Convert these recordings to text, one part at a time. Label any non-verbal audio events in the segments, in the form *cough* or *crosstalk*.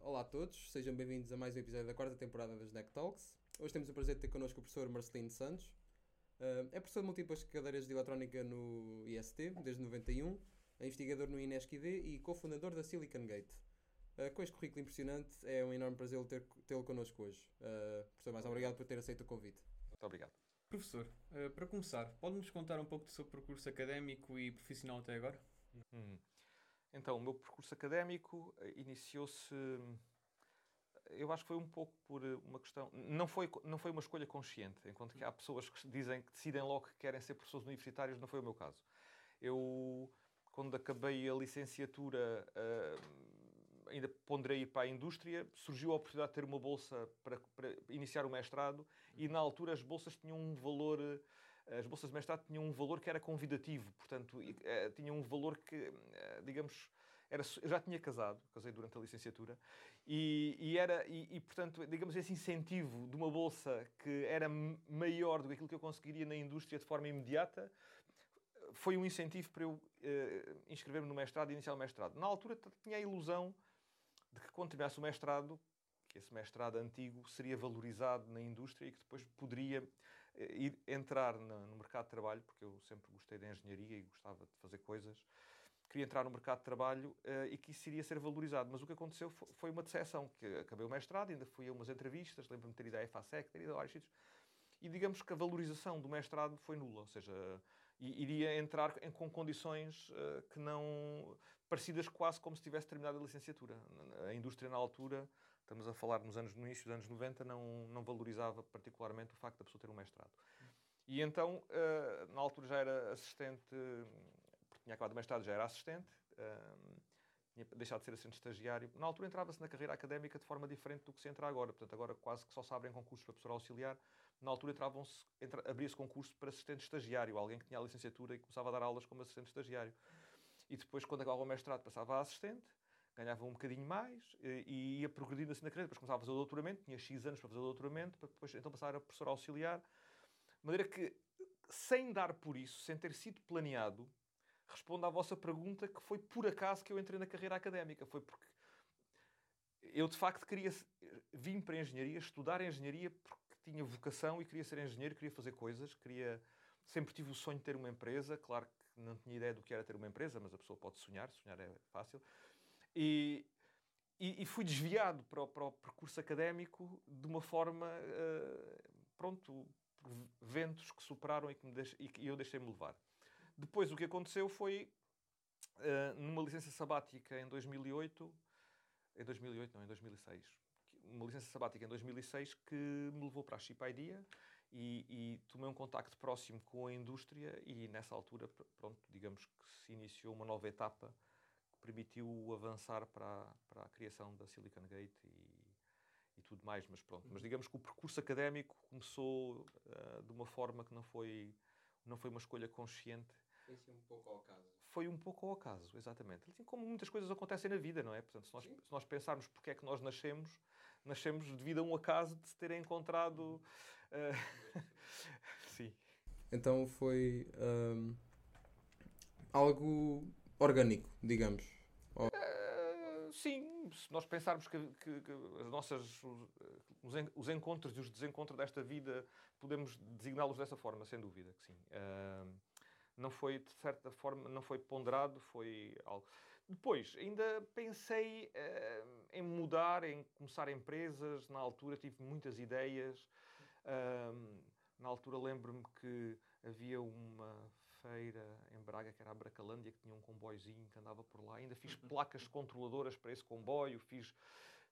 Olá a todos, sejam bem-vindos a mais um episódio da quarta temporada das NEC Talks. Hoje temos o prazer de ter connosco o professor Marcelino Santos. Uh, é professor de múltiplas cadeiras de eletrónica no IST, desde 91, é investigador no INESC-ID e cofundador da Silicon Gate. Uh, com este currículo impressionante, é um enorme prazer tê-lo connosco hoje. Uh, professor, mais obrigado por ter aceito o convite. Muito obrigado. Professor, para começar, pode-nos contar um pouco do seu percurso académico e profissional até agora? Hum. Então, o meu percurso académico eh, iniciou-se. Eu acho que foi um pouco por eh, uma questão. Não foi, não foi uma escolha consciente, enquanto que há pessoas que dizem que decidem logo que querem ser professores universitários, não foi o meu caso. Eu, quando acabei a licenciatura, uh, ainda ponderei ir para a indústria, surgiu a oportunidade de ter uma bolsa para, para iniciar o mestrado, e na altura as bolsas tinham um valor as bolsas de mestrado tinham um valor que era convidativo, portanto, eh, tinham um valor que, eh, digamos, era, eu já tinha casado, casei durante a licenciatura, e, e era, e, e, portanto, digamos, esse incentivo de uma bolsa que era maior do que aquilo que eu conseguiria na indústria de forma imediata, foi um incentivo para eu uh, inscrever-me no mestrado e iniciar o mestrado. Na altura tinha a ilusão de que quando terminasse o mestrado, que esse mestrado antigo seria valorizado na indústria e que depois poderia ir entrar no mercado de trabalho, porque eu sempre gostei da engenharia e gostava de fazer coisas. Queria entrar no mercado de trabalho uh, e que isso iria ser valorizado. Mas o que aconteceu foi uma decepção, que acabei o mestrado, ainda fui a umas entrevistas, lembro-me de ter ido à EFASEC, ter ido a vários sítios, e digamos que a valorização do mestrado foi nula, ou seja, iria entrar com condições uh, que não parecidas quase como se tivesse terminado a licenciatura. A indústria na altura estamos a falar nos anos, no início dos anos 90, não, não valorizava particularmente o facto da pessoa ter um mestrado. E então, uh, na altura já era assistente, porque tinha acabado o mestrado, já era assistente, uh, tinha deixado de ser assistente estagiário. Na altura entrava-se na carreira académica de forma diferente do que se entra agora. Portanto, agora quase que só se abrem concursos para professor auxiliar. Na altura entravam-se, entra, abria-se concurso para assistente estagiário, alguém que tinha a licenciatura e começava a dar aulas como assistente estagiário. E depois, quando acabava o mestrado, passava a assistente ganhava um bocadinho mais e ia progredindo assim na carreira. Depois começava a fazer o doutoramento, tinha X anos para fazer o doutoramento, para depois então passar a professor auxiliar. De maneira que, sem dar por isso, sem ter sido planeado, respondo à vossa pergunta que foi por acaso que eu entrei na carreira académica. Foi porque eu, de facto, queria vim para a engenharia, estudar engenharia porque tinha vocação e queria ser engenheiro, queria fazer coisas, queria... Sempre tive o sonho de ter uma empresa. Claro que não tinha ideia do que era ter uma empresa, mas a pessoa pode sonhar, sonhar é fácil. E, e, e fui desviado para o, para o, percurso académico de uma forma, uh, pronto, por ventos que superaram e que, deix, e que eu deixei-me levar. Depois o que aconteceu foi, uh, numa licença sabática em 2008, em 2008 não, em 2006, uma licença sabática em 2006 que me levou para a Chip Idea e, e, tomei um contacto próximo com a indústria e nessa altura, pronto, digamos que se iniciou uma nova etapa permitiu avançar para, para a criação da Silicon Gate e, e tudo mais, mas pronto. Mas digamos que o percurso académico começou uh, de uma forma que não foi, não foi uma escolha consciente. Foi um pouco ao acaso. Foi um pouco ao acaso, exatamente. Assim como muitas coisas acontecem na vida, não é? Portanto, se nós, se nós pensarmos porque é que nós nascemos, nascemos devido a um acaso de se ter encontrado. Uh... *laughs* Sim. Então foi um, algo orgânico, digamos. Uh, sim, se nós pensarmos que, que, que, as nossas, os, os encontros e os desencontros desta vida podemos designá-los dessa forma, sem dúvida que sim. Uh, não foi, de certa forma, não foi ponderado, foi algo. Depois, ainda pensei uh, em mudar, em começar empresas. Na altura tive muitas ideias. na altura lembro-me que havia uma feira em Braga, que era a Bracalândia, que tinha um comboiozinho que andava por lá. Ainda fiz uhum. placas controladoras para esse comboio, fiz,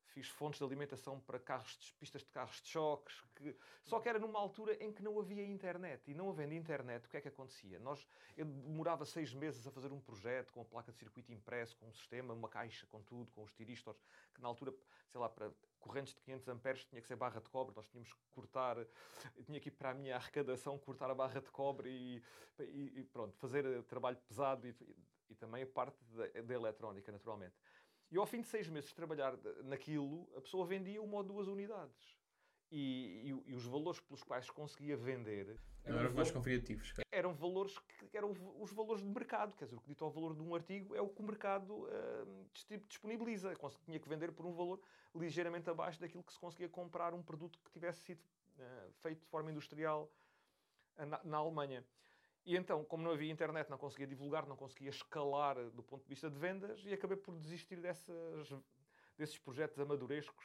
fiz fontes de alimentação para carros de, pistas de carros de choques. Que... Só que era numa altura em que não havia internet. E não havendo internet, o que é que acontecia? Nós, eu demorava seis meses a fazer um projeto com a placa de circuito impresso, com um sistema, uma caixa, com tudo, com os tiristos, que na altura, sei lá, para correntes de 500 amperes tinha que ser barra de cobre, nós tínhamos que cortar, tinha que ir para a minha arrecadação cortar a barra de cobre e, e, e pronto, fazer trabalho pesado e, e também a parte da, da, eletrónica, naturalmente. E ao fim de seis meses de trabalhar naquilo, a pessoa vendia uma ou duas unidades. E, e, e, os valores pelos quais conseguia vender eram, eram mais convidativos. Eram valores que eram os valores de mercado, quer dizer, o que dito ao valor de um artigo é o que o mercado uh, disponibiliza. Tinha que vender por um valor ligeiramente abaixo daquilo que se conseguia comprar um produto que tivesse sido uh, feito de forma industrial uh, na, na Alemanha. E então, como não havia internet, não conseguia divulgar, não conseguia escalar do ponto de vista de vendas e acabei por desistir dessas, desses projetos amadorescos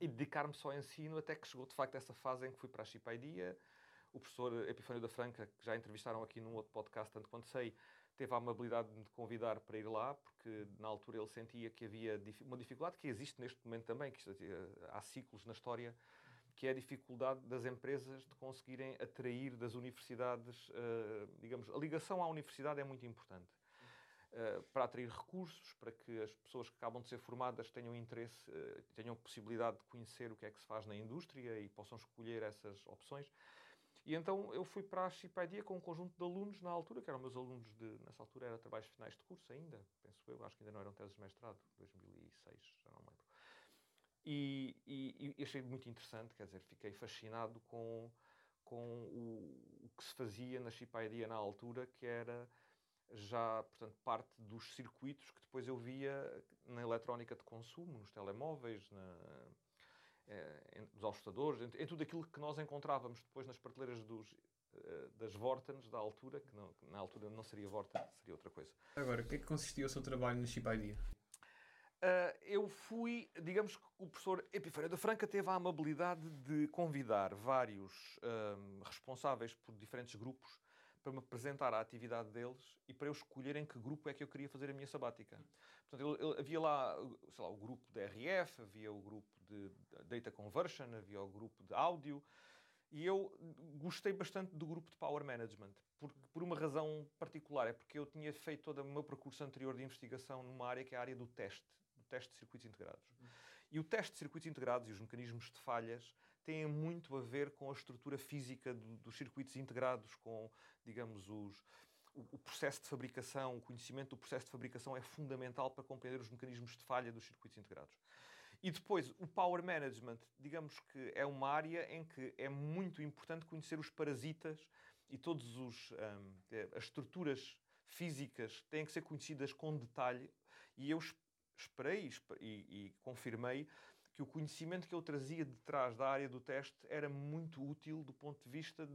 e dedicar-me só ao ensino até que chegou de facto essa fase em que fui para a Chipaidia. O professor Epifânio da Franca, que já entrevistaram aqui num outro podcast, tanto quanto sei, teve a amabilidade de me convidar para ir lá, porque na altura ele sentia que havia uma dificuldade que existe neste momento também, que há ciclos na história, que é a dificuldade das empresas de conseguirem atrair das universidades, digamos, a ligação à universidade é muito importante. Uh, para atrair recursos, para que as pessoas que acabam de ser formadas tenham interesse, uh, tenham possibilidade de conhecer o que é que se faz na indústria e possam escolher essas opções. E então eu fui para a Chipadia com um conjunto de alunos na altura, que eram meus alunos de, nessa altura era trabalhos finais de curso ainda, penso eu, acho que ainda não eram teses de mestrado, 2006, já não lembro. E, e, e achei muito interessante, quer dizer, fiquei fascinado com, com o, o que se fazia na Chipadia na altura, que era já, portanto, parte dos circuitos que depois eu via na eletrónica de consumo, nos telemóveis, na, é, nos ajustadores, em, em, tudo aquilo que nós encontrávamos depois nas prateleiras dos, uh, das Vortens da altura, que, não, que, na altura não seria Vorten, seria outra coisa. Agora, o que é que consistia o seu trabalho na Chip? Uh, eu fui, digamos que o professor Epifânio da Franca teve a amabilidade de convidar vários um, responsáveis por diferentes grupos para me apresentar a atividade deles e para eu escolher em que grupo é que eu queria fazer a minha sabática. Portanto, ele, ele, havia lá, sei lá, o grupo de RF, havia o grupo de Data Conversion, havia o grupo de áudio, e eu gostei bastante do grupo de Power Management, por, por uma razão particular, é porque eu tinha feito todo o meu percurso anterior de investigação numa área que é a área do teste, do teste de circuitos integrados. E o teste de circuitos integrados e os mecanismos de falhas têm muito a ver com a estrutura física do, dos circuitos integrados, com, digamos, os, o, o, processo de fabricação, o conhecimento do processo de fabricação é fundamental para compreender os mecanismos de falha dos circuitos integrados. E depois, o power management, digamos que é uma área em que é muito importante conhecer os parasitas e todas um, é, as estruturas físicas têm que ser conhecidas com detalhe. E eu esperei e, e confirmei que o conhecimento que eu trazia de trás da área do teste era muito útil do ponto de vista de,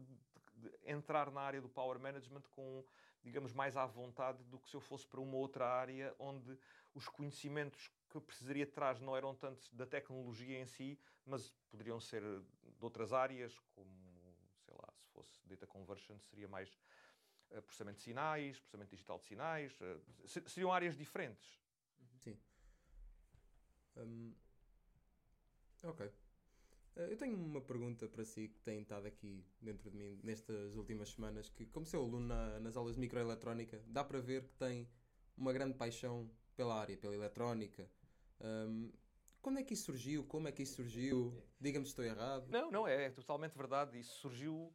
de, entrar na área do power management com, digamos, mais à vontade do que se eu fosse para uma outra área onde os conhecimentos que eu precisaria de trás não eram tanto da tecnologia em si, mas poderiam ser de outras áreas, como, sei lá, se fosse data conversion, seria mais uh, processamento de sinais, processamento digital de sinais, uh, seriam áreas diferentes. Sim. Um, Ok. Eh, eu tenho uma pergunta para si que tem estado aqui dentro de mim nestas últimas semanas, que como seu aluno na, nas aulas de microeletrónica, dá para ver que tem uma grande paixão pela área, pela eletrónica. Um, quando é que isso surgiu? Como é que isso surgiu? Diga-me se estou errado. Não, não, é, é totalmente verdade. Isso surgiu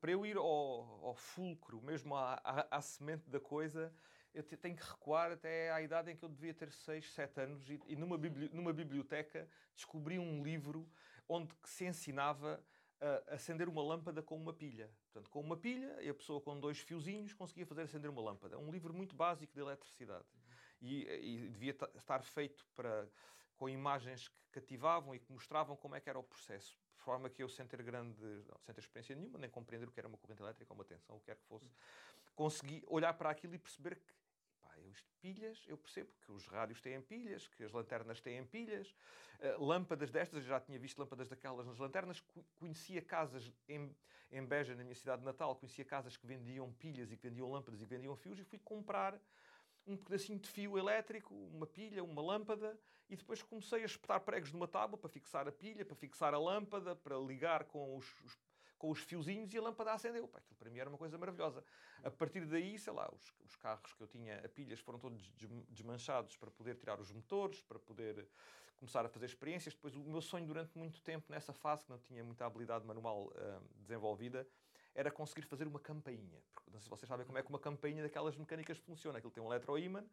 para eu ir ao, ao fulcro, mesmo à, à, à semente da coisa, eu tenho que recuar até à idade em que eu devia ter 6, 7 anos e, e numa, bibli numa biblioteca descobri um livro onde se ensinava a acender uma lâmpada com uma pilha. Portanto, com uma pilha e a pessoa com dois fiozinhos conseguia fazer acender uma lâmpada. Um livro muito básico de eletricidade. E, e devia estar feito para, com imagens que cativavam e que mostravam como é que era o processo. De forma que eu, sem ter grande, não, sem ter experiência nenhuma, nem compreender o que era uma corrente elétrica uma tensão, o que quer que fosse, consegui olhar para aquilo e perceber que isto pilhas, eu percebo que os rádios têm pilhas, que as lanternas têm pilhas, uh, lâmpadas destas, eu já tinha visto lâmpadas daquelas nas lanternas, conhecia casas em, em Beja, na minha cidade natal, conhecia casas que vendiam pilhas e que vendiam lâmpadas e que vendiam fios e fui comprar um pedacinho de fio elétrico, uma pilha, uma lâmpada, e depois comecei a espetar pregos numa tábua para fixar a pilha, para fixar a lâmpada, para ligar com os, os com os fiozinhos e a lâmpada acendeu. Pá, aquilo para mim era uma coisa maravilhosa. A partir daí, sei lá, os, os carros que eu tinha a pilhas foram todos desmanchados para poder tirar os motores, para poder começar a fazer experiências. Depois, o meu sonho durante muito tempo, nessa fase, que não tinha muita habilidade manual uh, desenvolvida, era conseguir fazer uma campainha. Porque, não sei se vocês sabem como é que uma campainha daquelas mecânicas funciona. Aquilo tem um eletroímã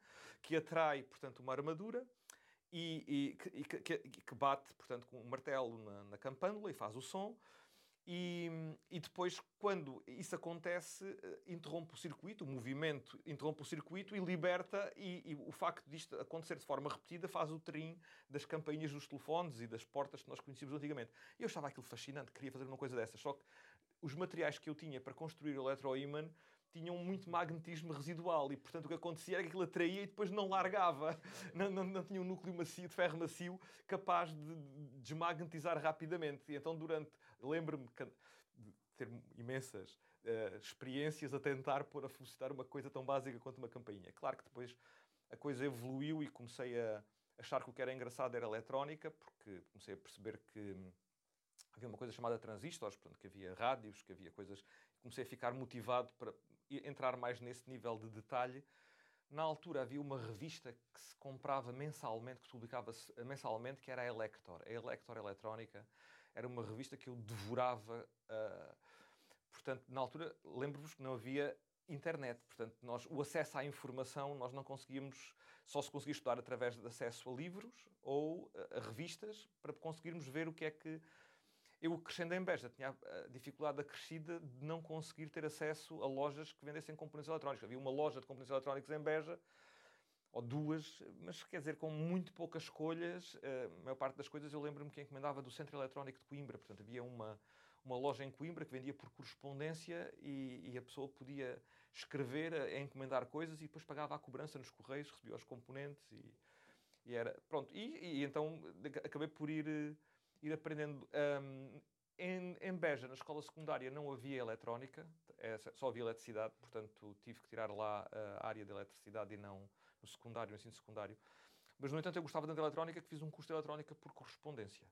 que atrai, portanto, uma armadura e, e, que, que, bate, portanto, com um martelo na, na e faz o som. E, e, depois, quando isso acontece, eh, interrompe o circuito, o movimento interrompe o circuito e liberta, e, e, o facto disto acontecer de forma repetida faz o trim das campainhas dos telefones e das portas que nós conhecíamos antigamente. Eu achava aquilo fascinante, queria fazer uma coisa dessas, só que os materiais que eu tinha para construir o eletroímã tinham muito magnetismo residual e, portanto, o que acontecia era que aquilo atraía e depois não largava. *laughs* Não, não, não tinha um núcleo macio, de ferro macio, capaz de desmagnetizar rapidamente. E então, durante. Lembro-me de ter imensas uh, experiências a tentar pôr a funcionar uma coisa tão básica quanto uma campainha. Claro que depois a coisa evoluiu e comecei a achar que o que era engraçado era eletrónica, porque comecei a perceber que havia uma coisa chamada transistores, portanto, que havia rádios, que havia coisas. Comecei a ficar motivado para entrar mais nesse nível de detalhe. Na altura havia uma revista que se comprava mensalmente, que se publicava mensalmente, que era a Elector. A Elector Eletrónica era uma revista que eu devorava. Uh, portanto, na altura, lembro-vos que não havia internet. Portanto, nós, o acesso à informação nós não conseguíamos, só se conseguia estudar através de acesso a livros ou a, a revistas para conseguirmos ver o que é que eu, crescendo em Beja, tinha a dificuldade acrescida de não conseguir ter acesso a lojas que vendessem componentes eletrónicos. Havia uma loja de componentes eletrónicos em Beja, ou duas, mas quer dizer, com muito poucas escolhas. Eh, a maior parte das coisas eu lembro-me que encomendava do Centro Eletrónico de Coimbra. Portanto, havia uma, uma loja em Coimbra que vendia por correspondência e, e a pessoa podia escrever, a, a, encomendar coisas e depois pagava a cobrança nos correios, recebia os componentes e, e era. Pronto. E, e, então acabei por ir eh, ir aprendendo. Um, em, em Beja, na escola secundária, não havia eletrónica, só havia eletricidade, portanto tive que tirar lá a área de eletricidade e não no secundário, no ensino secundário. Mas, no entanto, eu gostava tanto de eletrónica que fiz um curso de eletrónica por correspondência.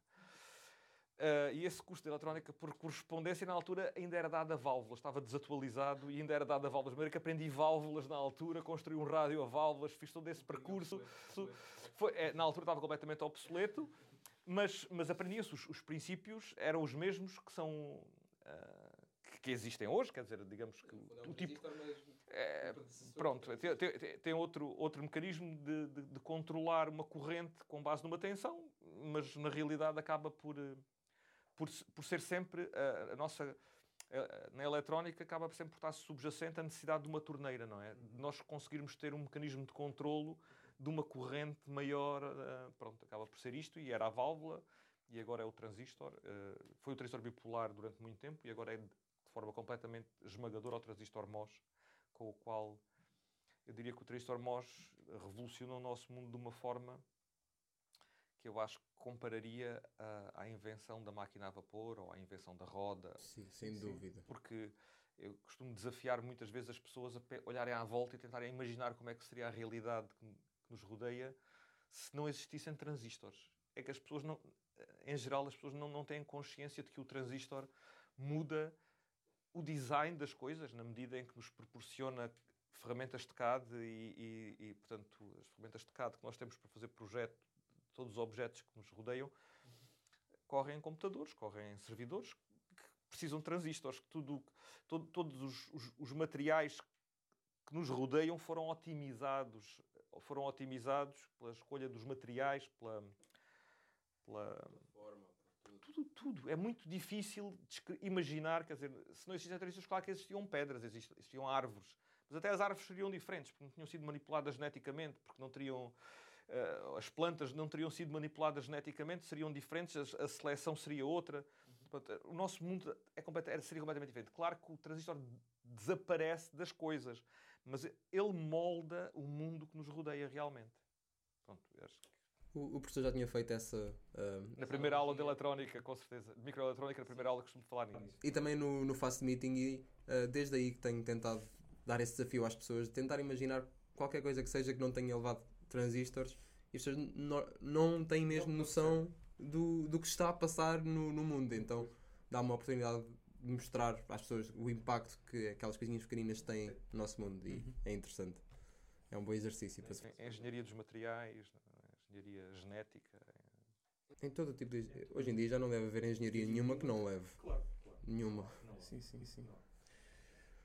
Uh, e esse curso de eletrónica por correspondência, na altura, ainda era dado a válvulas, estava desatualizado e ainda era dado a válvulas. De maneira que aprendi válvulas na altura, construí um rádio a válvulas, fiz todo esse percurso. Foi, é, na altura estava completamente obsoleto mas, mas aprendia-se, os, os, princípios eram os mesmos que são. Uh, que, que, existem hoje, quer dizer, digamos que o, o tipo. É, pronto, tem, tem, tem, outro, outro mecanismo de, de, de, controlar uma corrente com base numa tensão, mas na realidade acaba por, por, por ser sempre a, a nossa. na eletrónica acaba sempre por estar subjacente a necessidade de uma torneira, não é? De nós conseguirmos ter um mecanismo de controlo de uma corrente maior. Pronto, acaba por ser isto, e era a válvula, e agora é o transistor. Foi o transistor bipolar durante muito tempo, e agora é de forma completamente esmagadora o transistor MOS, com o qual eu diria que o transistor MOS revolucionou o nosso mundo de uma forma que eu acho que compararia à, à invenção da máquina a vapor ou à invenção da roda. Sim, sem dúvida. Porque eu costumo desafiar muitas vezes as pessoas a olharem à volta e tentarem imaginar como é que seria a realidade que nos rodeia se não existissem transistores. É que as pessoas não, em geral, as pessoas não, não têm consciência de que o transistor muda o design das coisas na medida em que nos proporciona ferramentas de CAD e, e, e, portanto, as ferramentas de CAD que nós temos para fazer projeto todos os objetos que nos rodeiam correm em computadores, correm em servidores que precisam de transistores, que tudo, todo, todos os, os, os materiais que nos rodeiam foram otimizados foram otimizados pela escolha dos materiais, pela. pela tudo, tudo. É muito difícil imaginar, quer dizer, se não existissem transistores, claro que existiam pedras, existiam árvores. Mas até as árvores seriam diferentes, porque não tinham sido manipuladas geneticamente, porque não teriam. Uh, as plantas não teriam sido manipuladas geneticamente, seriam diferentes, a, a seleção seria outra. o nosso mundo é seria completamente diferente. Claro que o transistor desaparece das coisas, mas ele molda o mundo que nos rodeia realmente. Pronto, acho que... o, o professor já tinha feito essa. Uh, na primeira aula de eletrónica, com certeza. De microeletrónica, na primeira aula costumo falar nisso. E também no, no Fast Meeting, e uh, desde aí que tenho tentado dar esse desafio às pessoas, de tentar imaginar qualquer coisa que seja que não tenha levado transistores e as pessoas não, não têm mesmo noção do, do que está a passar no, no mundo. Então dá uma oportunidade mostrar às pessoas o impacto que aquelas coisinhas pequeninas têm no nosso mundo e uhum. é interessante. É um bom exercício. Para a engenharia dos materiais, engenharia genética. Em todo tipo de... Hoje em dia já não deve haver engenharia nenhuma que não leve. Claro, claro. Nenhuma. Sim, sim, sim.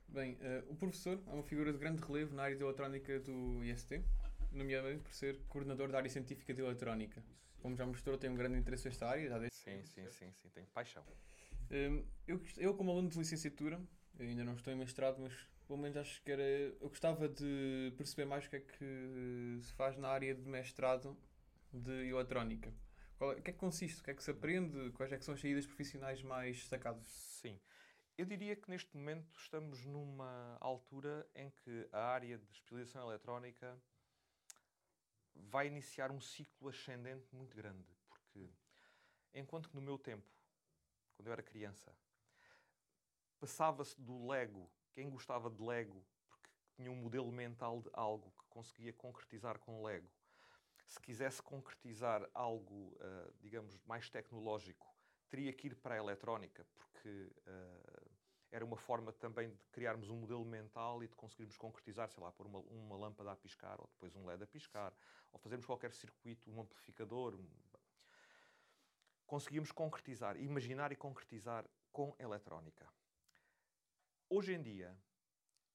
Bem, uh, o professor é uma figura de grande relevo na área de eletrónica do IST. nomeadamente por ser coordenador da área científica de eletrónica. Como já mostrou, tem um grande interesse nesta área. Já desde Sim, sim, sim, sim, tenho paixão. Hum, eu, eu, como aluno de licenciatura, ainda não estou em mestrado, mas pelo menos acho que era. Eu gostava de perceber mais o que é que se faz na área de mestrado de eletrónica. É- o que é que consiste? O que é que se aprende? Quais é que são as saídas profissionais mais destacadas? Sim. Eu diria que neste momento estamos numa altura em que a área de especialização eletrónica vai iniciar um ciclo ascendente muito grande. Porque enquanto que no meu tempo, quando eu era criança, passava-se do Lego, quem gostava de Lego, porque tinha um modelo mental de algo que conseguia concretizar com Lego. Se quisesse concretizar algo, ah, digamos, mais tecnológico, teria que ir para a eletrónica, porque ah, era uma forma também de criarmos um modelo mental e de conseguirmos concretizar, sei lá, pôr uma, uma lâmpada a piscar, ou depois um LED a piscar, ou fazermos qualquer circuito, um amplificador. um- Conseguíamos concretizar, imaginar e concretizar com eletrónica. Hoje em dia,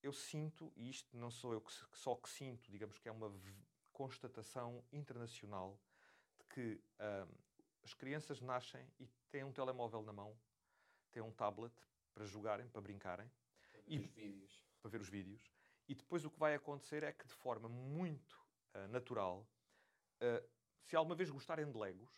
eu sinto, e isto não sou eu que, só que sinto, digamos que é uma constatação internacional, de que ah, as crianças nascem e têm um telemóvel na mão, têm um tablet para jogarem, para brincarem, E- Os vídeos. para ver os vídeos, e depois o que vai acontecer é que, de forma muito ah, natural, ah, se alguma vez gostarem de Legos,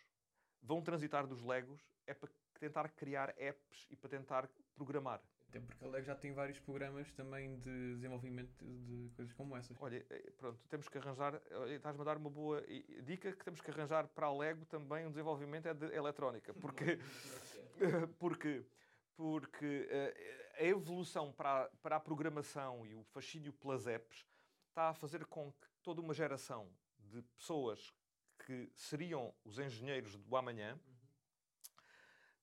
vão transitar dos Legos é para tentar criar apps e para tentar programar. Até porque a Lego já tem vários programas também de desenvolvimento de coisas como essas. Olha, eh, pronto, temos que arranjar. olha, Estás-me a dar uma boa i- dica que temos que arranjar para a Lego também um desenvolvimento é de eletrónica, *laughs* porque *laughs* porque porque eh, a evolução para a, para a programação e o fascínio pelas apps está a fazer com que toda uma geração de pessoas que seriam os engenheiros do amanhã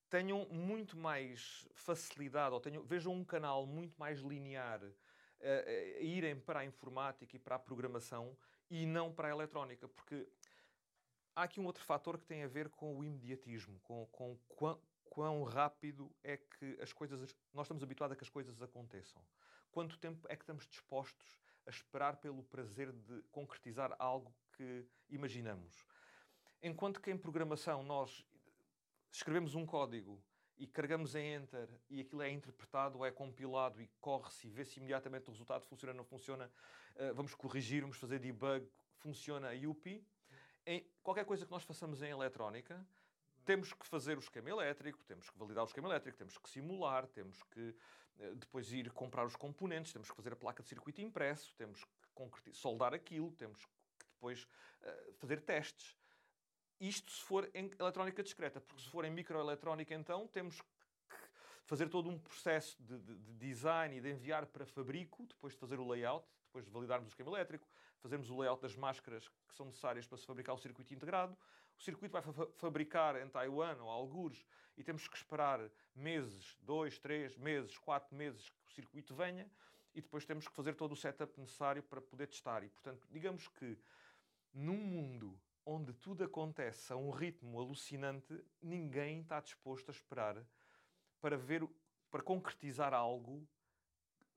tenham muito mais facilidade ou tenham, vejam um canal muito mais linear eh, a irem para a informática e para a programação e não para a eletrónica, porque há aqui um outro fator que tem a ver com o imediatismo, com, com quão, quão rápido é que as coisas. Nós estamos habituados a que as coisas aconteçam. Quanto tempo é que estamos dispostos a esperar pelo prazer de concretizar algo que imaginamos? Enquanto que em programação nós escrevemos um código e carregamos em Enter e aquilo é interpretado ou é compilado e corre-se e vê-se imediatamente o resultado funciona ou não funciona, eh, vamos corrigir, vamos fazer debug, funciona a UPI. Em qualquer coisa que nós façamos em eletrónica, temos que fazer o esquema elétrico, temos que validar o esquema elétrico, temos que simular, temos que eh, depois ir comprar os componentes, temos que fazer a placa de circuito impresso, temos que soldar aquilo, temos que depois eh, fazer testes. Isto se for em eletrónica discreta, porque se for em microeletrónica, então temos que fazer todo um processo de, de- de design e de enviar para fabrico, depois de fazer o layout, depois de validarmos o esquema elétrico, fazermos o layout das máscaras que são necessárias para se fabricar o circuito integrado. O circuito vai fa- fabricar em Taiwan ou algures e temos que esperar meses, dois, três meses, quatro meses que o circuito venha e depois temos que fazer todo o setup necessário para poder testar. E, portanto, digamos que num mundo onde tudo acontece a um ritmo alucinante, ninguém está disposto a esperar para ver, para concretizar algo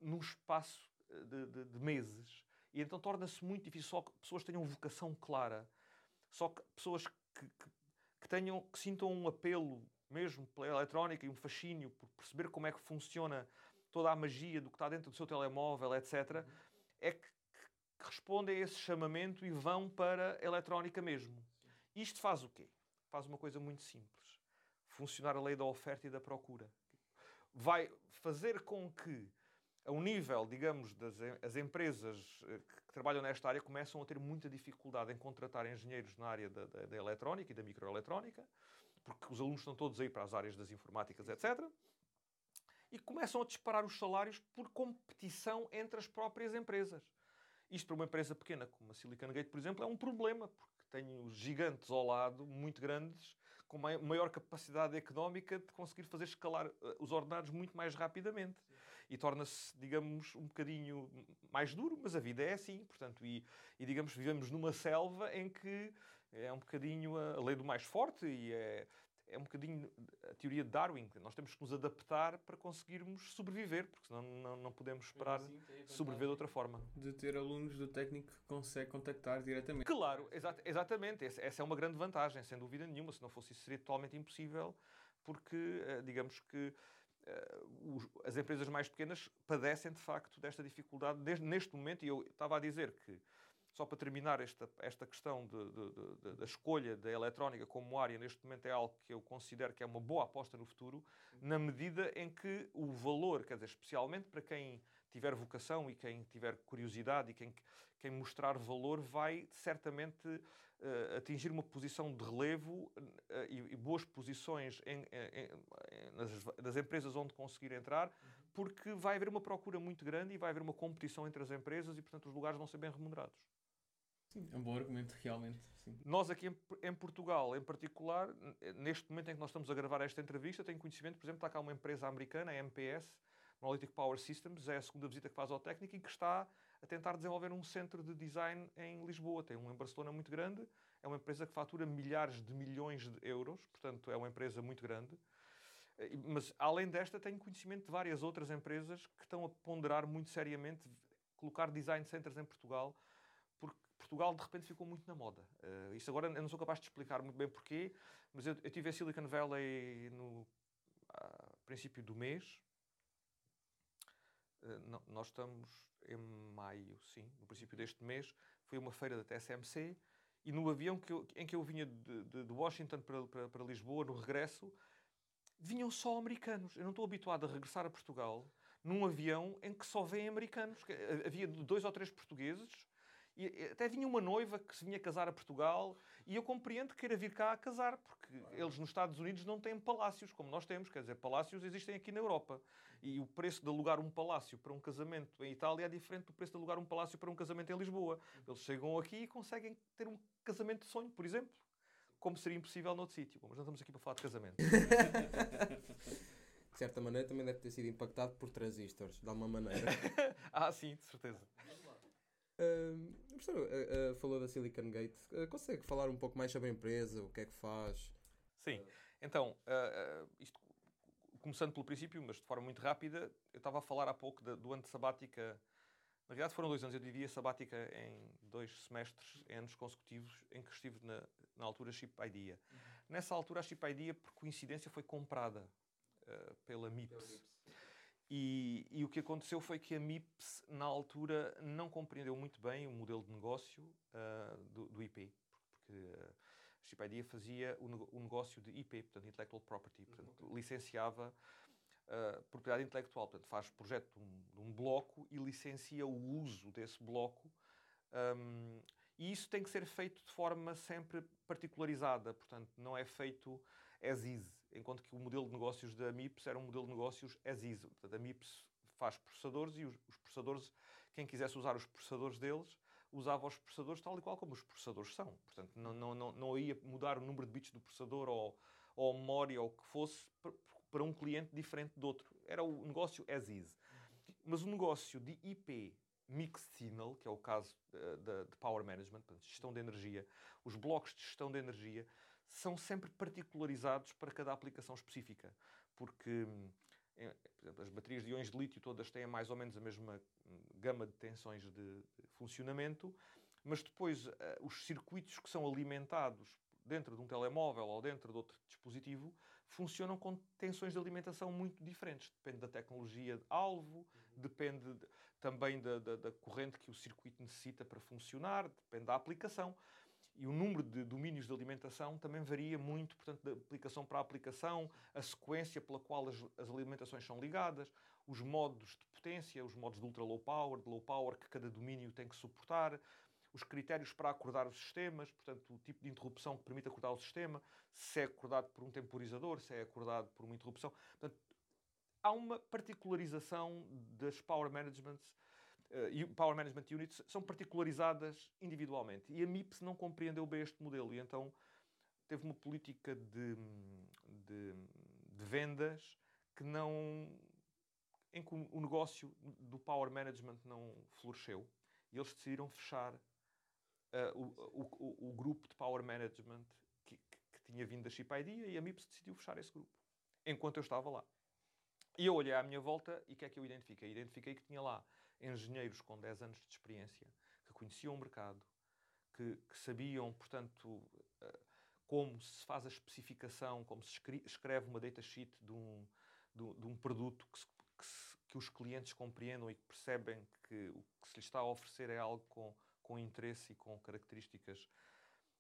num espaço eh, de, de- de meses. E então torna-se muito difícil só que pessoas tenham vocação clara, só que pessoas que, que, que tenham, que sintam um apelo mesmo pela eletrónica e um fascínio por perceber como é que funciona toda a magia do que está dentro do seu telemóvel, etc., é que, que respondem a esse chamamento e vão para a eletrónica mesmo. Isto faz o quê? Faz uma coisa muito simples. Funcionar a lei da oferta e da procura. Vai fazer com que, a um nível, digamos, das as empresas eh, que, que trabalham nesta área começam a ter muita dificuldade em contratar engenheiros na área da, da, da eletrónica e da microeletrónica, porque os alunos estão todos aí para as áreas das informáticas, etc. E começam a disparar os salários por competição entre as próprias empresas. Isto para uma empresa pequena como a Silicon Gate, por exemplo, é um problema, porque tem os gigantes ao lado, muito grandes, com mai- maior capacidade económica de conseguir fazer escalar eh, os ordenados muito mais rapidamente. E torna-se, digamos, um bocadinho mais duro, mas a vida é assim, portanto, e, e digamos, vivemos numa selva em que é um bocadinho a lei do mais forte e é, é um bocadinho a teoria de Darwin. Nós temos que nos adaptar para conseguirmos sobreviver, porque senão não, não podemos esperar Assim, sobreviver de outra forma. De ter alunos do técnico que consegue contactar diretamente. Claro, exa exatamente. Essa, é uma grande vantagem, sem dúvida nenhuma. Se não fosse isso, seria totalmente impossível, porque, eh, digamos que, os, as empresas mais pequenas padecem, de facto, desta dificuldade neste momento. E eu estava a dizer que só para terminar esta, esta questão de, de, de, da escolha da eletrónica como área, neste momento é algo que eu considero que é uma boa aposta no futuro, na medida em que o valor, quer dizer, especialmente para quem tiver vocação e quem tiver curiosidade e quem, quem mostrar valor, vai certamente uh, atingir uma posição de relevo uh, e, e, boas posições em, em, em, nas, nas, empresas onde conseguir entrar, porque vai haver uma procura muito grande e vai haver uma competição entre as empresas e, portanto, os lugares vão ser bem remunerados. Sim, é um bom argumento, realmente. Sim. Nós aqui em, em, Portugal, em particular, neste momento em que nós estamos a gravar esta entrevista, tenho conhecimento, por exemplo, está cá uma empresa americana, a MPS, Monolithic Power Systems, é a segunda visita que faz ao técnico e que está a tentar desenvolver um centro de design em Lisboa. Tem um em Barcelona muito grande, é uma empresa que fatura milhares de milhões de euros, portanto é uma empresa muito grande. Mas além desta, tenho conhecimento de várias outras empresas que estão a ponderar muito seriamente colocar design centers em Portugal Portugal de repente ficou muito na moda. Uh, agora eu não sou capaz de explicar muito bem porquê, mas eu, eu tive a Silicon Valley no princípio do mês. Uh, nós estamos em maio, sim, no princípio deste mês. Foi uma feira da TSMC e no avião que eu, em que eu vinha de, de, de Washington para, para, para Lisboa, no regresso, vinham só americanos. Eu não estou habituado a regressar a Portugal num avião em que só vêm americanos. Havia dois ou três portugueses e até vinha uma noiva que se vinha casar a Portugal e eu compreendo que queira vir cá a casar, porque eles nos Estados Unidos não têm palácios como nós temos, quer dizer, palácios existem aqui na Europa. E o preço de alugar um palácio para um casamento em Itália é diferente do preço de alugar um palácio para um casamento em Lisboa. Eles chegam aqui e conseguem ter um casamento de sonho, por exemplo, como seria impossível noutro sítio. Mas não estamos aqui para falar de casamento. *laughs* de certa maneira também deve ter sido impactado por transistores, de alguma maneira. *laughs* ah, sim, de certeza. Uh, professor, uh, uh, falou da Silicon Gate. consegue falar um pouco mais sobre a empresa, o que é que faz? Sim. Então, isto, começando pelo princípio, mas de forma muito rápida, eu estava a falar há pouco de, do ano de sabática. Na realidade foram dois anos, eu dividia sabática em dois semestres, em anos consecutivos, em que estive na, na altura Chip Idea. Uhum. Nessa altura a Chip Idea, por coincidência, foi comprada pela MIPS. E, e, o que aconteceu foi que a MIPS, na altura, não compreendeu muito bem o modelo de negócio uh, do, do, IP, porque uh, a ChipIDea fazia o, o, negócio de IP, portanto, Intellectual Property, portanto, uhum. licenciava uh, propriedade intelectual, portanto, faz projeto de um, de um, bloco e licencia o uso desse bloco. Um, e isso tem que ser feito de forma sempre particularizada, portanto, não é feito as is enquanto que o modelo de negócios da MIPS era um modelo de negócios as is. Portanto, a MIPS faz processadores e os, processadores, quem quisesse usar os processadores deles, usava os processadores tal e qual como os processadores são. Portanto, não, não, não, não ia mudar o número de bits do processador ou, ou a memória ou o que fosse para um cliente diferente do outro. Era o negócio as is. Mas o negócio de IP Mixed Signal, que é o caso uh, de, de, Power Management, gestão de energia, os blocos de gestão de energia, são sempre particularizados para cada aplicação específica, porque eh, exemplo, as baterias de íons de lítio todas têm mais ou menos a mesma hum, gama de tensões de, funcionamento, mas depois uh, os circuitos que são alimentados dentro de um telemóvel ou dentro de outro dispositivo funcionam com tensões de alimentação muito diferentes. Depende da tecnologia de alvo, uhum. depende de, também da, da, da corrente que o circuito necessita para funcionar, depende da aplicação. E o número de domínios de alimentação também varia muito, portanto, da aplicação para aplicação, a sequência pela qual as, as alimentações são ligadas, os modos de potência, os modos de ultra low power, de low power que cada domínio tem que suportar, os critérios para acordar os sistemas, portanto, o tipo de interrupção que permite acordar o sistema, se é acordado por um temporizador, se é acordado por uma interrupção. Portanto, há uma particularização das power managements uh, Power Management Units são particularizadas individualmente. E a MIPS não compreendeu bem este modelo e então teve uma política de, de, de vendas que não. em que o negócio do Power Management não floresceu e eles decidiram fechar uh, o, o, o, grupo de Power Management que, que, que tinha vindo da Chip e a MIPS decidiu fechar esse grupo, enquanto eu estava lá. E eu olhei à minha volta e o que é que eu identifiquei? Identifiquei que tinha lá engenheiros com 10 anos de experiência, que conheciam o mercado, que, que sabiam, portanto, eh, como se faz a especificação, como se escreve uma datasheet de um, de, de um produto que, se, que, se, que, os clientes compreendam e que percebem que o que se lhes está a oferecer é algo com, com interesse e com características,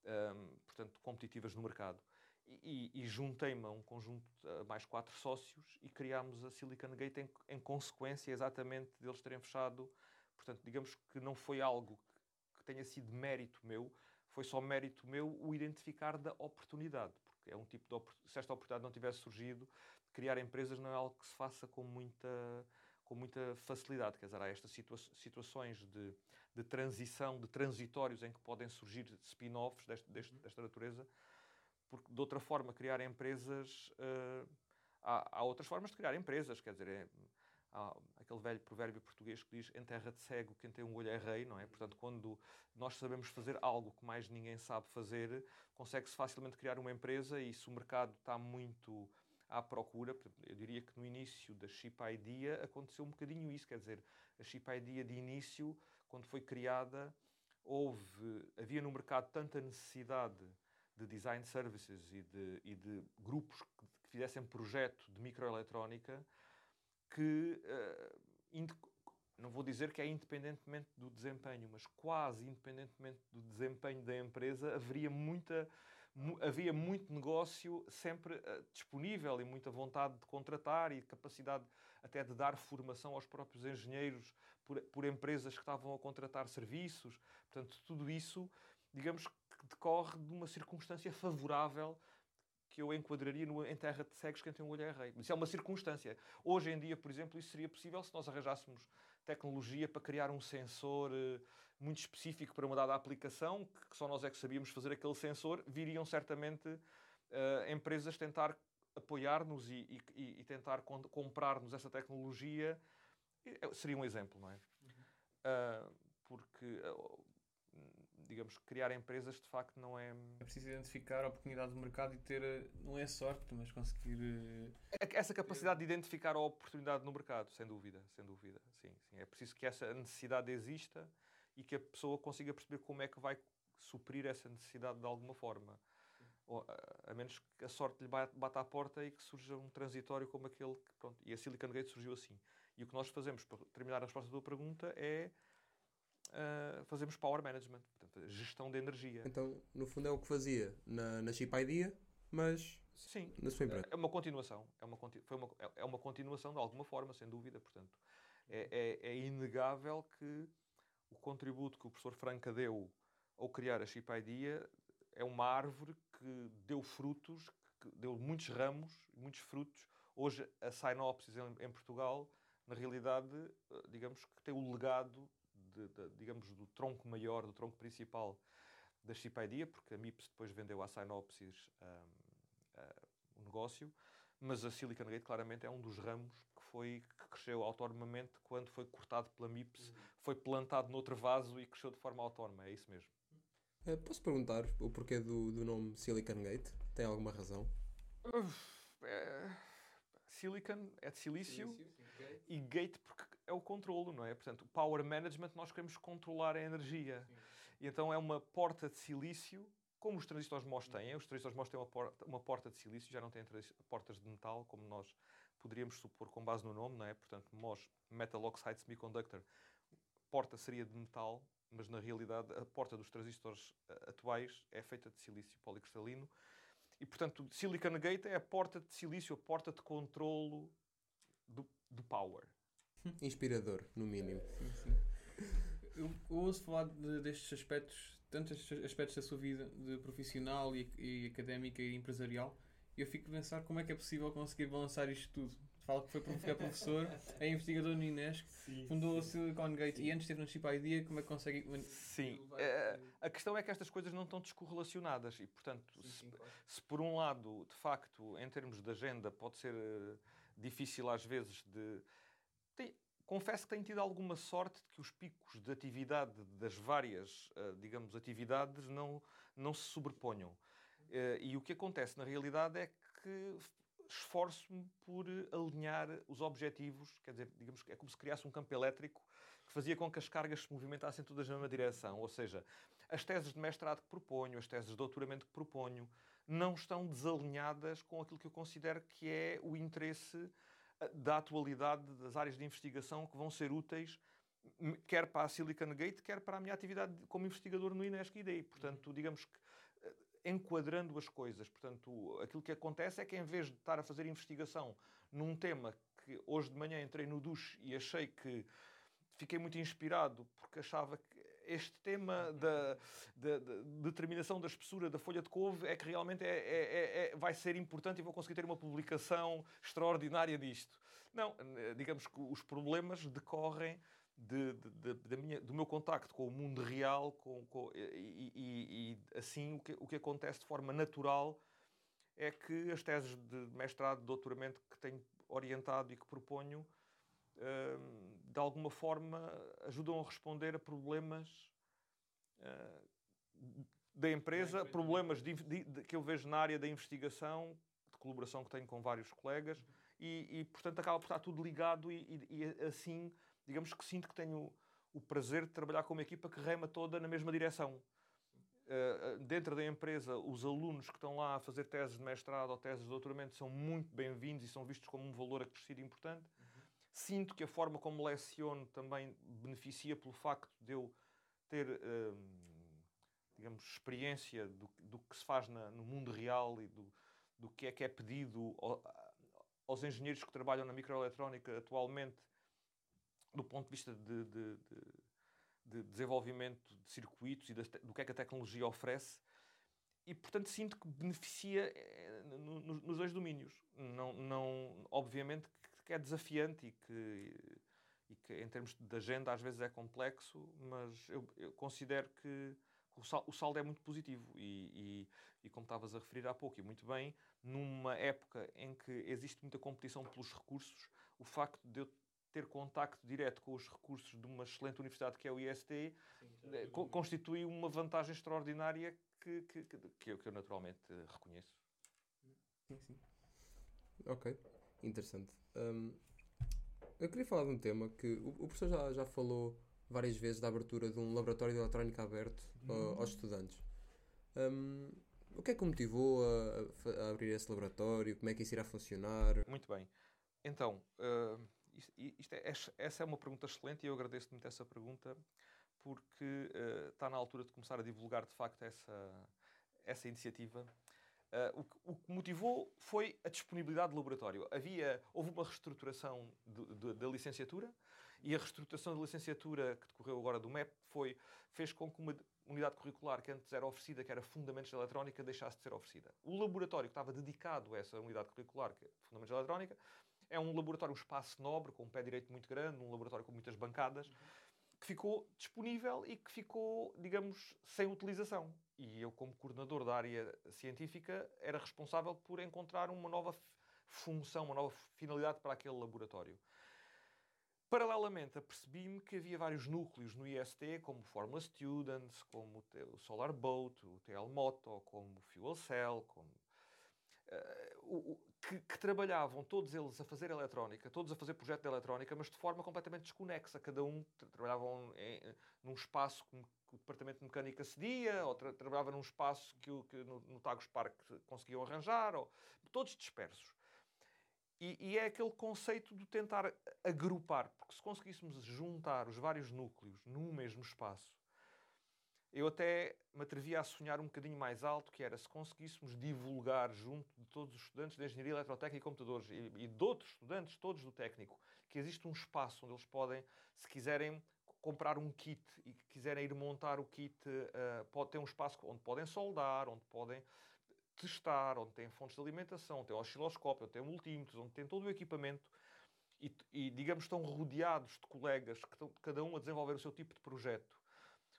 um, ehm, portanto, competitivas no mercado. E, e, juntei-me a um conjunto de mais quatro sócios e criámos a Silicon Gate em, em, consequência exatamente deles terem fechado. Portanto, digamos que não foi algo que, tenha sido mérito meu, foi só mérito meu o identificar da oportunidade, porque é um tipo de se esta oportunidade não tivesse surgido, criar empresas não é algo que se faça com muita com muita facilidade, quer dizer, há estas situa situações de, de transição, de transitórios em que podem surgir spin-offs deste, desta natureza, porque de outra forma criar empresas uh, há, há, outras formas de criar empresas, quer dizer, é, há aquele velho provérbio português que diz em terra de cego quem tem um olho é rei, não é? Portanto, quando nós sabemos fazer algo que mais ninguém sabe fazer, consegue-se facilmente criar uma empresa e se o mercado está muito à procura, eu diria que no início da Chip Idea aconteceu um bocadinho isso, quer dizer, a Chip Idea de início, quando foi criada, houve, havia no mercado tanta necessidade de design services e de, e de grupos que, que, fizessem projeto de microeletrónica que, uh, não vou dizer que é independentemente do desempenho, mas quase independentemente do desempenho da empresa, haveria muita, mu havia muito negócio sempre uh, disponível e muita vontade de contratar e capacidade até de dar formação aos próprios engenheiros por, por empresas que estavam a contratar serviços. Portanto, tudo isso, digamos que decorre de uma circunstância favorável que eu enquadraria no, em terra de cegos quem tem um olho é rei. Isso é uma circunstância. Hoje em dia, por exemplo, isso seria possível se nós arranjássemos tecnologia para criar um sensor uh, muito específico para uma dada aplicação, que, que, só nós é que sabíamos fazer aquele sensor, viriam certamente uh, empresas tentar apoiar-nos e, e, e, tentar comprar-nos essa tecnologia. Seria um exemplo, não é? Uh, porque digamos, criar empresas de facto não é. É preciso identificar a oportunidade do mercado e ter, eh, não é sorte, mas conseguir. Eh, essa capacidade de identificar a oportunidade no mercado, sem dúvida, sem dúvida. Sim, sim. É preciso que essa necessidade exista e que a pessoa consiga perceber como é que vai suprir essa necessidade de alguma forma. Ou, a menos que a sorte lhe bata à porta e que surja um transitório como aquele que. Pronto, e a Silicon Gate surgiu assim. E o que nós fazemos, para terminar a resposta da tua pergunta, é uh, fazemos power management, portanto, gestão de energia. Então, no fundo, é o que fazia na, na Chip Idea, mas Sim, na sua empresa. É uma continuação. É uma, foi uma, é, é uma continuação de alguma forma, sem dúvida. Portanto, é, é, é inegável que o contributo que o professor Franca deu ao criar a Chip Idea é uma árvore que deu frutos, que deu muitos ramos, muitos frutos. Hoje, a Synopsis em, em Portugal, na realidade, eh, digamos que tem o legado de, de, digamos, do tronco maior, do tronco principal da Chip Idea, porque a MIPS depois vendeu à Synopsys um, uh, o negócio, mas a Silicon Gate claramente é um dos ramos que, foi, que cresceu autonomamente quando foi cortado pela MIPS, uhum. foi plantado noutro vaso e cresceu de forma autónoma, é isso mesmo. Uh, posso perguntar o porquê do, do nome Silicon Gate? Tem alguma razão? é, silicon é de silício, silício e gate porque é o controlo, não é? Portanto, power management nós queremos controlar a energia. Sim. E então é uma porta de silício, como os transistores MOS têm. Os transistores MOS têm uma porta, uma porta de silício, já não têm portas de metal, como nós poderíamos supor com base no nome, não é? Portanto, MOS, Metal Oxide Semiconductor, porta seria de metal, mas na realidade a porta dos transistores eh, atuais é feita de silício policristalino. E, portanto, Silicon Gate é a porta de silício, a porta de controlo do, do power. Inspirador, no mínimo. Sim, sim. Eu, ouço falar de, destes aspectos, tantos aspectos da sua vida de profissional e, e académica e empresarial, e eu fico a pensar como é que é possível conseguir balançar isto tudo. Fala que foi é professor, é investigador no Inesc, *laughs* sim, fundou a Silicon Gate sim. e antes esteve no Chip Idea, como é que consegue... Sim, é, a questão é que estas coisas não estão descorrelacionadas e, portanto, sim, se, claro. se, por um lado, de facto, em termos de agenda, pode ser uh, difícil às vezes de tem, confesso que tenho tido alguma sorte de que os picos de atividade das várias, uh, digamos, atividades não, não se sobreponham. Uh, e o que acontece na realidade é que esforço-me por alinhar os objetivos, quer dizer, digamos que é como se criasse um campo elétrico que fazia com que as cargas se movimentassem todas na mesma direção. Ou seja, as teses de mestrado que proponho, as teses de doutoramento que proponho, não estão desalinhadas com aquilo que eu considero que é o interesse eh, da atualidade das áreas de investigação que vão ser úteis quer para a Silicon Gate, quer para a minha atividade como investigador no INESC ID. Portanto, digamos que eh, enquadrando as coisas. Portanto, aquilo que acontece é que em vez de estar a fazer investigação num tema que hoje de manhã entrei no duche e achei que fiquei muito inspirado porque achava que este tema da, da, da, determinação da espessura da folha de couve é que realmente é, é, é, é, vai ser importante e vou conseguir ter uma publicação extraordinária disto. Não, digamos que os problemas decorrem de, de, de, minha, do meu contacto com o mundo real com, com e, e, e, assim o que, o que acontece de forma natural é que as teses de mestrado, de doutoramento que tenho orientado e que proponho de alguma forma ajudam a responder a problemas hum, da empresa, problemas de, de, que eu vejo na área da investigação, de colaboração que tenho com vários colegas, e, e portanto acaba por estar tudo ligado e, e assim digamos que sinto que tenho o prazer de trabalhar com uma equipa que rema toda na mesma direção. Uh, dentro da empresa, os alunos que estão lá a fazer teses de mestrado ou teses de doutoramento são muito bem-vindos e são vistos como um valor acrescido importante. Sinto que a forma como leciono também beneficia pelo facto de eu ter, uh, digamos, experiência do, do, que se faz na, no mundo real e do, do que é que é pedido aos engenheiros que trabalham na microeletrónica atualmente do ponto de vista de, de, de, de desenvolvimento de circuitos e do que é que a tecnologia oferece, e portanto sinto que beneficia eh, nos dois domínios. Não, não, obviamente que é desafiante e que, e que em termos de agenda às vezes é complexo, mas eu, eu considero que o saldo é muito positivo e, e, e, como estavas a referir há pouco, e muito bem, numa época em que existe muita competição pelos recursos, o facto de eu ter contacto direto com os recursos de uma excelente universidade que é o IST sim, co constitui uma vantagem extraordinária que, que, que, eu, que eu naturalmente reconheço. Sim, sim. Ok, interessante. Um, eu queria falar de um tema que o, o professor já, já falou várias vezes da abertura de um laboratório de eletrónica aberto uhum. uh, aos estudantes. Um, o que é que o motivou a, a, abrir esse laboratório? Como é que isso irá funcionar? Muito bem. Então, uh, isto, isto é, essa é uma pergunta excelente e eu agradeço muito essa pergunta porque uh, está na altura de começar a divulgar de facto essa, essa iniciativa. Uh, o, que, motivou foi a disponibilidade de laboratório. Havia, houve uma reestruturação da licenciatura e a reestruturação da licenciatura que decorreu agora do MEP foi, fez com que uma unidade curricular que antes era oferecida, que era Fundamentos da Eletrónica, deixasse de ser oferecida. O laboratório que estava dedicado a essa unidade curricular, que é Fundamentos da Eletrónica, é um laboratório, um espaço nobre, com um pé direito muito grande, um laboratório com muitas bancadas, que ficou disponível e que ficou, digamos, sem utilização. E eu, como coordenador da área científica, era responsável por encontrar uma nova função, uma nova finalidade para aquele laboratório. Paralelamente, apercebi-me que havia vários núcleos no IST, como o Formula Students, como o Solar Boat, o TL Moto, como o Fuel Cell, como que, que, trabalhavam todos eles a fazer eletrónica, todos a fazer projeto de eletrónica, mas de forma completamente desconexa. Cada um trabalhavam em, num espaço que, o departamento de mecânica cedia, ou tra trabalhava num espaço que, que no, no Tagus Park conseguiam arranjar, ou, todos dispersos. E, e, é aquele conceito de tentar agrupar, porque se conseguíssemos juntar os vários núcleos num mesmo espaço, eu até me atrevia a sonhar um bocadinho mais alto, que era se conseguíssemos divulgar junto de todos os estudantes de Engenharia Eletrotécnica e Computadores e, e de outros estudantes, todos do técnico, que existe um espaço onde eles podem, se quiserem comprar um kit e quiserem ir montar o kit, uh, pode ter um espaço onde podem soldar, onde podem testar, onde tem fontes de alimentação, onde tem osciloscópio, onde tem multímetros, onde tem todo o equipamento e, e digamos, estão rodeados de colegas que estão cada um a desenvolver o seu tipo de projeto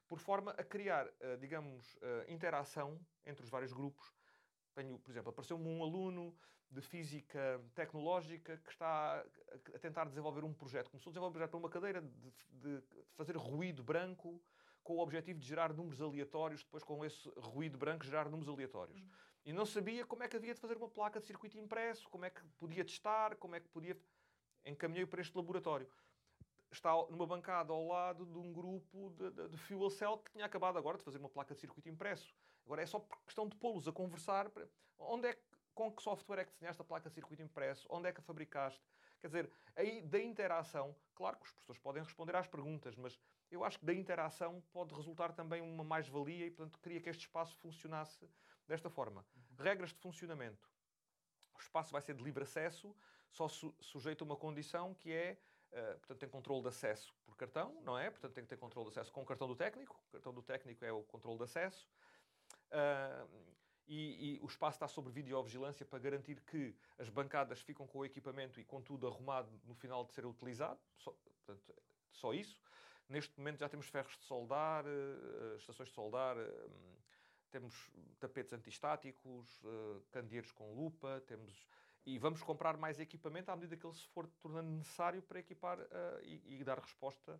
por forma a criar, uh, digamos, uh, interação entre os vários grupos. Tenho, por exemplo, apareceu-me um aluno de física tecnológica que está a tentar desenvolver um projeto. Começou a desenvolver um projeto para uma cadeira de, de fazer ruído branco com o objetivo de gerar números aleatórios, depois com esse ruído branco gerar números aleatórios. Uhum. E não sabia como é que havia de fazer uma placa de circuito impresso, como é que podia testar, como é que podia. Encaminhei para este laboratório. Está numa bancada ao lado de um grupo de, de, de fuel cell que tinha acabado agora de fazer uma placa de circuito impresso. Agora é só por questão de pô-los a conversar. Para... Onde é que, com que software é que desenhaste a placa de circuito impresso? Onde é que a fabricaste? Quer dizer, aí da interação, claro que os professores podem responder às perguntas, mas eu acho que da interação pode resultar também uma mais-valia e, portanto, queria que este espaço funcionasse desta forma. Uhum. Regras de funcionamento. O espaço vai ser de livre acesso, só su sujeito a uma condição que é, uh, portanto, tem controle de acesso por cartão, não é? Portanto, tem que ter controle de acesso com o cartão do técnico. O cartão do técnico é o controle de acesso. Uh, e, e, o espaço está sob videovigilância para garantir que as bancadas ficam com o equipamento e com tudo arrumado no final de ser utilizado. Só, portanto, só isso. Neste momento já temos ferros de soldar, uh, estações de soldar, temos tapetes antistáticos, candeeiros com lupa, temos e vamos comprar mais equipamento à medida que ele se for tornando necessário para equipar uh, e, e, dar resposta,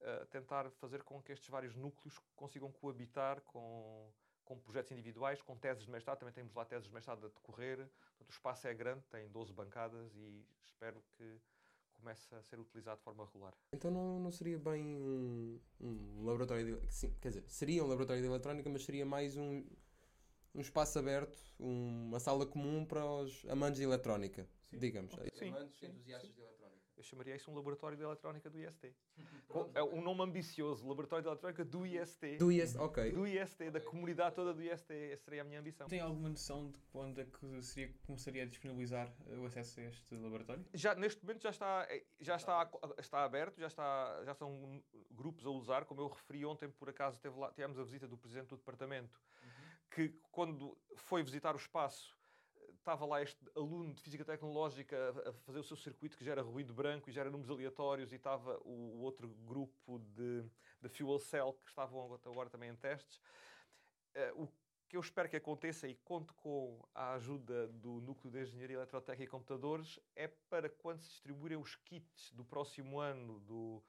uh, tentar fazer com que estes vários núcleos consigam coabitar com, com projetos individuais, com teses de mestrado. Também temos lá teses de mestrado a decorrer. Portanto, o espaço é grande, tem 12 bancadas e espero que começa a ser utilizado de forma regular. Então não, não seria bem um, um laboratório de, sim, quer dizer, seria um laboratório de eletrónica, mas seria mais um, um espaço aberto, uma sala comum para os amantes de eletrónica, sim. digamos. Sim. Amantes, entusiastas de eletrónica. Eu chamaria isso um laboratório de eletrónica do IST. *laughs* é um nome ambicioso, laboratório de eletrónica do IST. Do IST, ok. Do IST, da comunidade toda do IST, essa seria a minha ambição. Tem alguma noção de quando é que seria, começaria a disponibilizar o acesso a este laboratório? Já, neste momento já está, é, já está, está aberto, já, está, já são grupos a usar, como eu referi ontem, por acaso teve lá, tivemos a visita do Presidente do Departamento, uhum. Que quando foi visitar o espaço estava lá este aluno de Física Tecnológica a fazer o seu circuito que gera ruído branco e gera números aleatórios, e estava o outro grupo de, de Fuel Cell que estavam agora também em testes. Uh, o que eu espero que aconteça e conto com a ajuda do Núcleo de Engenharia Eletrotécnica e Computadores é para quando se distribuírem os kits do próximo ano do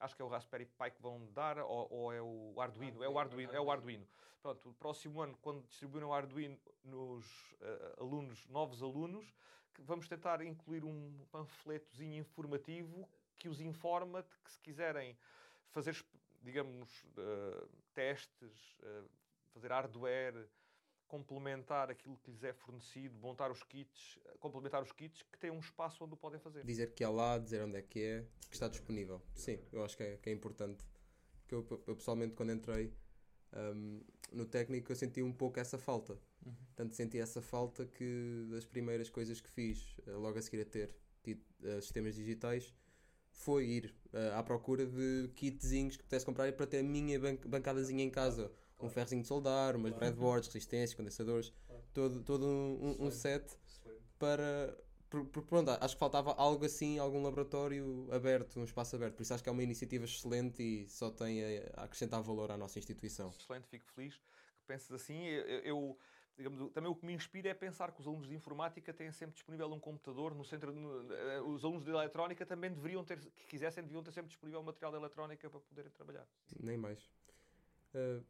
acho que é o Raspberry Pi que vão dar ou, ou é o Arduino, é o Arduino, é o Arduino. Pronto, o próximo ano, quando distribuírem o Arduino nos uh, alunos, novos alunos, vamos tentar incluir um panfletozinho informativo que os informa de que se quiserem fazer, digamos, uh, testes, uh, fazer hardware, complementar aquilo que lhes é fornecido, montar os kits, complementar os kits, que têm um espaço onde o podem fazer. Dizer que é lá, dizer onde é que é, que está disponível. Sim, eu acho que é, que é importante. Porque eu, eu, pessoalmente, quando entrei um, no técnico, eu senti um pouco essa falta. Uhum. Tanto senti essa falta que das primeiras coisas que fiz, eh, logo a seguir a ter tido, uh, sistemas digitais, foi ir uh, à procura de kitzinhos que pudesse comprar para ter a minha ban bancadazinha em casa um ferrozinho de soldar, umas breadboards, resistências, condensadores, todo, todo um, um, set para. pronto, acho que faltava algo assim, algum laboratório aberto, um espaço aberto. Por isso acho que é uma iniciativa excelente e só tem a, acrescentar valor à nossa instituição. Excelente, fico feliz que penses assim. Eu, eu digamos, também o que me inspira é pensar que os alunos de informática têm sempre disponível um computador no centro. Eh, os alunos de eletrónica também deveriam ter, que quisessem, deviam ter sempre disponível material de eletrónica para poderem trabalhar. Nem mais. Uh,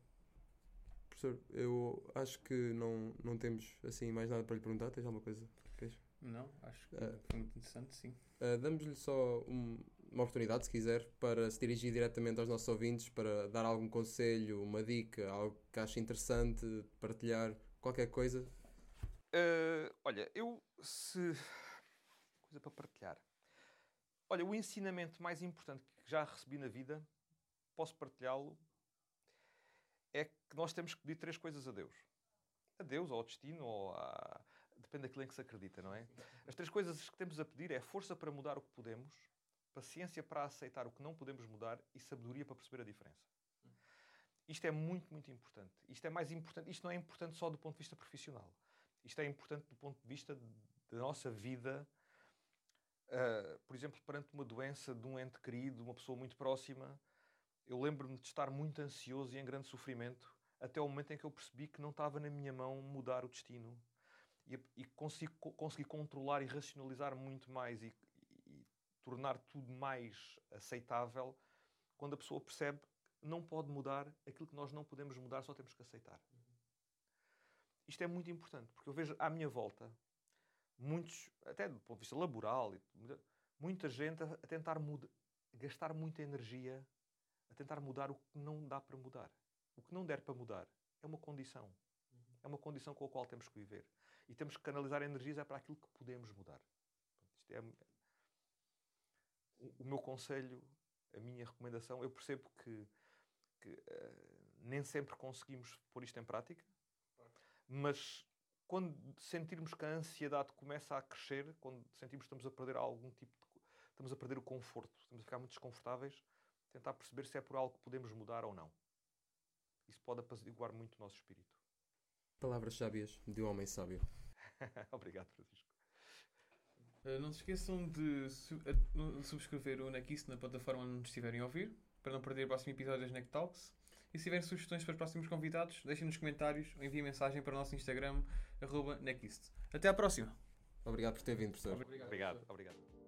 professor, eu acho que não, não temos assim mais nada para lhe perguntar. Tens alguma coisa que queres? Não, acho que uh, foi muito interessante, sim. Uh, Damos-lhe só um, uma oportunidade, se quiser, para se dirigir diretamente aos nossos ouvintes, para dar algum conselho, uma dica, algo que ache interessante, partilhar, qualquer coisa. Uh, olha, eu se. coisa para partilhar. Olha, o ensinamento mais importante que já recebi na vida, posso partilhá-lo é que nós temos que pedir três coisas a Deus. A Deus, ou ao destino, ou a... depende daquilo em que se acredita, não é? As três coisas que temos a pedir é força para mudar o que podemos, paciência para aceitar o que não podemos mudar e sabedoria para perceber a diferença. Isto é muito, muito importante. Isto é mais importante. Isto não é importante só do ponto de vista profissional. Isto é importante do ponto de vista da nossa vida. Uh, por exemplo, perante uma doença de um ente querido, uma pessoa muito próxima, eu lembro-me de estar muito ansioso e em grande sofrimento até o momento em que eu percebi que não estava na minha mão mudar o destino e, e consegui, controlar e racionalizar muito mais e, e, tornar tudo mais aceitável quando a pessoa percebe que não pode mudar aquilo que nós não podemos mudar, só temos que aceitar. isto é muito importante, porque eu vejo à minha volta muitos, até do ponto de vista laboral, muita gente a tentar mudar, gastar muita energia a tentar mudar o que não dá para mudar. O que não der para mudar é uma condição. É uma condição com a qual temos que viver. E temos que canalizar energias é para aquilo que podemos mudar. Isto é o meu conselho, a minha recomendação. Eu percebo que, que uh, nem sempre conseguimos pôr isto em prática, mas quando sentirmos que a ansiedade começa a crescer, quando sentimos que estamos a perder algum tipo de. estamos a perder o conforto, estamos a ficar muito desconfortáveis, tentar perceber se é por algo que podemos mudar ou não. Isso pode apaziguar muito o nosso espírito. Palavras sábias de um homem sábio. *laughs* Obrigado, Francisco. Uh, não se esqueçam de su subscrever o Neckist na plataforma onde nos estiverem a ouvir, para não perder o próximo episódio das Neck Talks. E se tiverem sugestões para os próximos convidados, deixem nos comentários ou enviem mensagem para o nosso Instagram, arroba. Até à próxima! Obrigado por ter vindo, professor. Obrigado. Obrigado. obrigado.